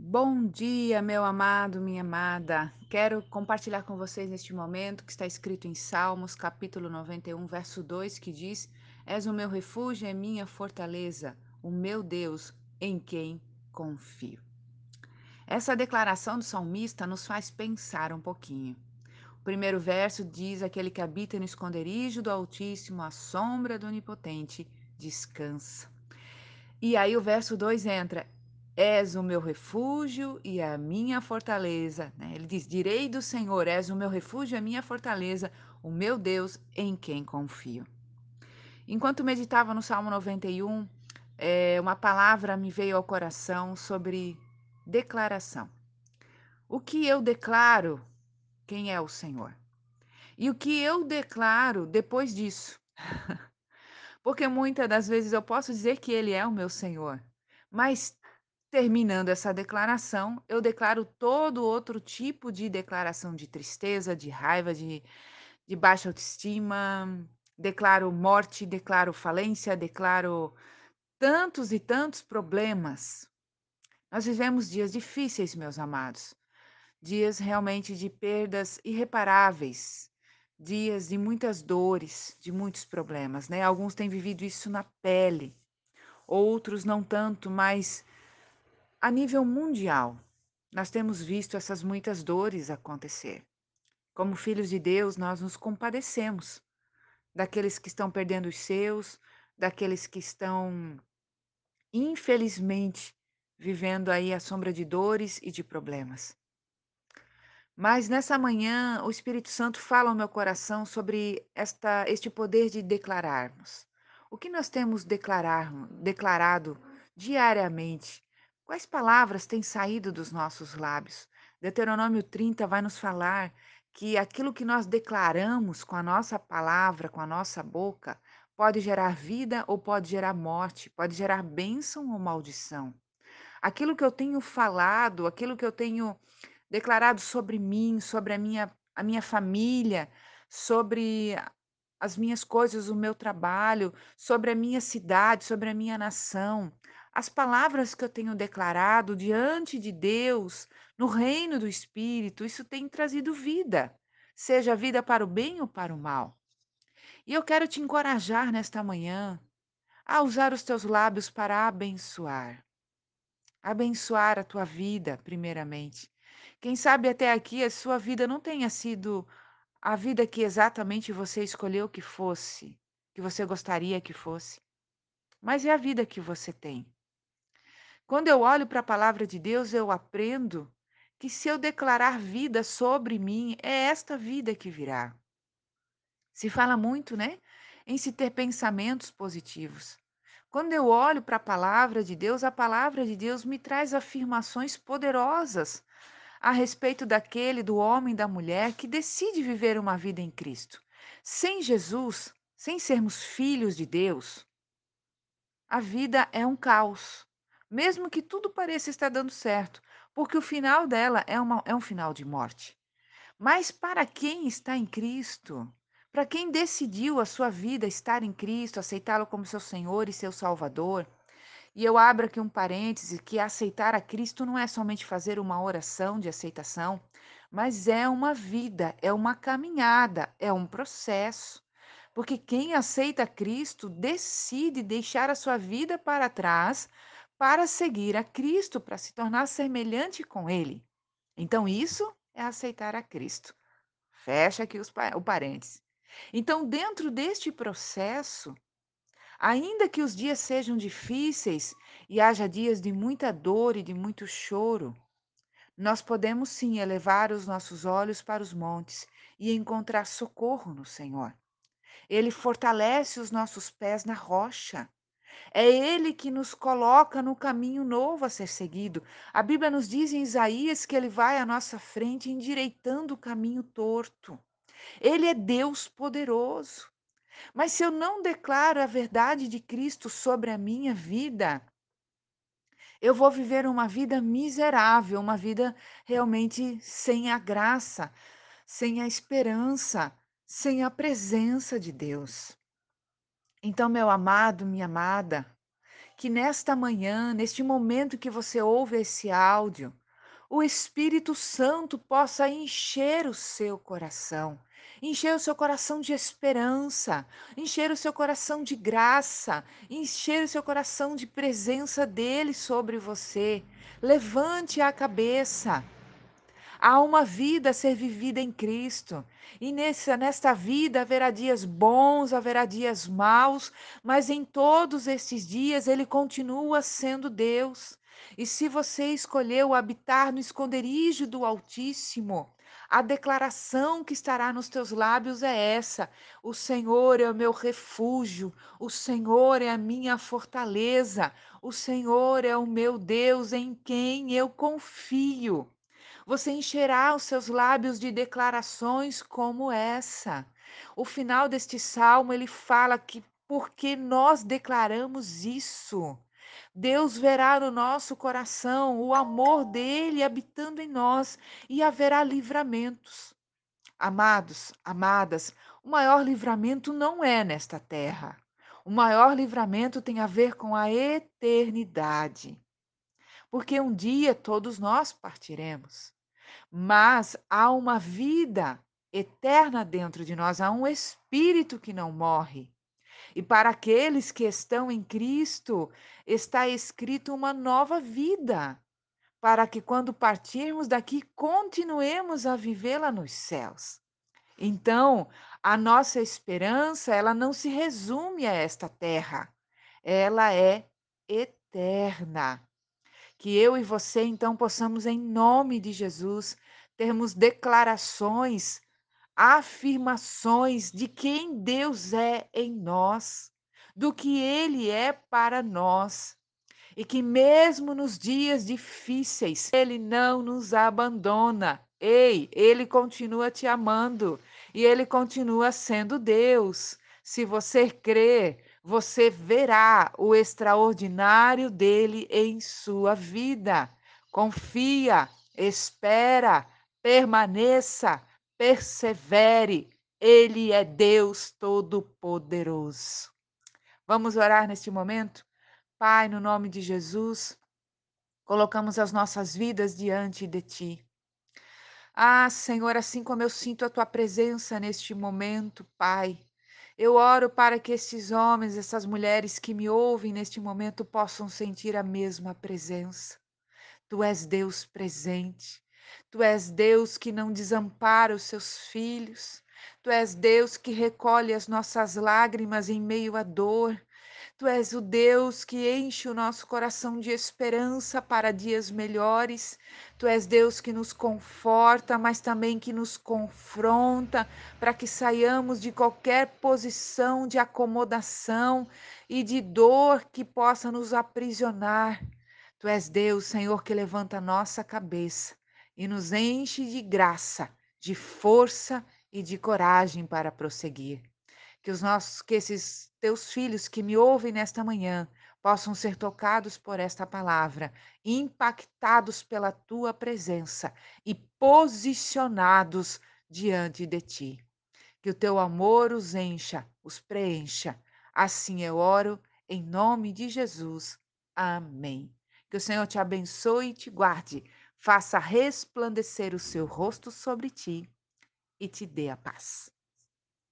Bom dia, meu amado, minha amada. Quero compartilhar com vocês neste momento que está escrito em Salmos, capítulo 91, verso 2, que diz: És o meu refúgio e minha fortaleza, o meu Deus, em quem confio. Essa declaração do salmista nos faz pensar um pouquinho. O primeiro verso diz: Aquele que habita no esconderijo do Altíssimo, à sombra do Onipotente, descansa. E aí o verso 2 entra: És o meu refúgio e a minha fortaleza. Né? Ele diz: Direi do Senhor, és o meu refúgio e a minha fortaleza, o meu Deus em quem confio. Enquanto meditava no Salmo 91, é, uma palavra me veio ao coração sobre declaração. O que eu declaro, quem é o Senhor? E o que eu declaro depois disso? Porque muitas das vezes eu posso dizer que Ele é o meu Senhor, mas Terminando essa declaração, eu declaro todo outro tipo de declaração de tristeza, de raiva, de, de baixa autoestima, declaro morte, declaro falência, declaro tantos e tantos problemas. Nós vivemos dias difíceis, meus amados, dias realmente de perdas irreparáveis, dias de muitas dores, de muitos problemas, né? Alguns têm vivido isso na pele, outros não tanto, mas a nível mundial, nós temos visto essas muitas dores acontecer. Como filhos de Deus, nós nos compadecemos daqueles que estão perdendo os seus, daqueles que estão, infelizmente, vivendo aí a sombra de dores e de problemas. Mas nessa manhã, o Espírito Santo fala ao meu coração sobre esta, este poder de declararmos. O que nós temos declarar, declarado diariamente Quais palavras têm saído dos nossos lábios? Deuteronômio 30 vai nos falar que aquilo que nós declaramos com a nossa palavra, com a nossa boca, pode gerar vida ou pode gerar morte, pode gerar bênção ou maldição. Aquilo que eu tenho falado, aquilo que eu tenho declarado sobre mim, sobre a minha, a minha família, sobre as minhas coisas, o meu trabalho, sobre a minha cidade, sobre a minha nação, as palavras que eu tenho declarado diante de Deus, no reino do Espírito, isso tem trazido vida, seja vida para o bem ou para o mal. E eu quero te encorajar nesta manhã a usar os teus lábios para abençoar. Abençoar a tua vida, primeiramente. Quem sabe até aqui a sua vida não tenha sido a vida que exatamente você escolheu que fosse, que você gostaria que fosse, mas é a vida que você tem. Quando eu olho para a palavra de Deus, eu aprendo que se eu declarar vida sobre mim, é esta vida que virá. Se fala muito, né, em se ter pensamentos positivos. Quando eu olho para a palavra de Deus, a palavra de Deus me traz afirmações poderosas a respeito daquele, do homem, da mulher que decide viver uma vida em Cristo. Sem Jesus, sem sermos filhos de Deus, a vida é um caos mesmo que tudo pareça estar dando certo, porque o final dela é, uma, é um final de morte. Mas para quem está em Cristo, para quem decidiu a sua vida estar em Cristo, aceitá-lo como seu Senhor e seu Salvador, e eu abro aqui um parêntese que aceitar a Cristo não é somente fazer uma oração de aceitação, mas é uma vida, é uma caminhada, é um processo. Porque quem aceita Cristo decide deixar a sua vida para trás para seguir a Cristo, para se tornar semelhante com Ele. Então, isso é aceitar a Cristo. Fecha aqui os, o parênteses. Então, dentro deste processo, ainda que os dias sejam difíceis e haja dias de muita dor e de muito choro, nós podemos sim elevar os nossos olhos para os montes e encontrar socorro no Senhor. Ele fortalece os nossos pés na rocha. É Ele que nos coloca no caminho novo a ser seguido. A Bíblia nos diz em Isaías que Ele vai à nossa frente endireitando o caminho torto. Ele é Deus poderoso. Mas se eu não declaro a verdade de Cristo sobre a minha vida, eu vou viver uma vida miserável, uma vida realmente sem a graça, sem a esperança, sem a presença de Deus. Então, meu amado, minha amada, que nesta manhã, neste momento que você ouve esse áudio, o Espírito Santo possa encher o seu coração, encher o seu coração de esperança, encher o seu coração de graça, encher o seu coração de presença dele sobre você. Levante a cabeça. Há uma vida a ser vivida em Cristo. E nessa, nesta vida haverá dias bons, haverá dias maus, mas em todos esses dias Ele continua sendo Deus. E se você escolheu habitar no esconderijo do Altíssimo, a declaração que estará nos teus lábios é essa: O Senhor é o meu refúgio, o Senhor é a minha fortaleza, o Senhor é o meu Deus em quem eu confio. Você encherá os seus lábios de declarações como essa. O final deste salmo ele fala que porque nós declaramos isso, Deus verá no nosso coração o amor dele habitando em nós e haverá livramentos. Amados, amadas, o maior livramento não é nesta terra. O maior livramento tem a ver com a eternidade. Porque um dia todos nós partiremos mas há uma vida eterna dentro de nós, há um espírito que não morre. E para aqueles que estão em Cristo, está escrito uma nova vida, para que quando partirmos daqui, continuemos a vivê-la nos céus. Então, a nossa esperança, ela não se resume a esta terra, ela é eterna. Que eu e você, então, possamos, em nome de Jesus, termos declarações, afirmações de quem Deus é em nós, do que Ele é para nós. E que mesmo nos dias difíceis, Ele não nos abandona. Ei, Ele continua te amando e Ele continua sendo Deus. Se você crer, você verá o extraordinário dele em sua vida. Confia, espera, permaneça, persevere. Ele é Deus Todo-Poderoso. Vamos orar neste momento? Pai, no nome de Jesus, colocamos as nossas vidas diante de Ti. Ah, Senhor, assim como eu sinto a Tua presença neste momento, Pai, eu oro para que esses homens, essas mulheres que me ouvem neste momento possam sentir a mesma presença. Tu és Deus presente. Tu és Deus que não desampara os seus filhos. Tu és Deus que recolhe as nossas lágrimas em meio à dor. Tu és o Deus que enche o nosso coração de esperança para dias melhores. Tu és Deus que nos conforta, mas também que nos confronta para que saiamos de qualquer posição de acomodação e de dor que possa nos aprisionar. Tu és Deus, Senhor, que levanta a nossa cabeça e nos enche de graça, de força e de coragem para prosseguir que os nossos, que esses teus filhos que me ouvem nesta manhã possam ser tocados por esta palavra, impactados pela tua presença e posicionados diante de ti. Que o teu amor os encha, os preencha. Assim eu oro em nome de Jesus. Amém. Que o Senhor te abençoe e te guarde, faça resplandecer o seu rosto sobre ti e te dê a paz.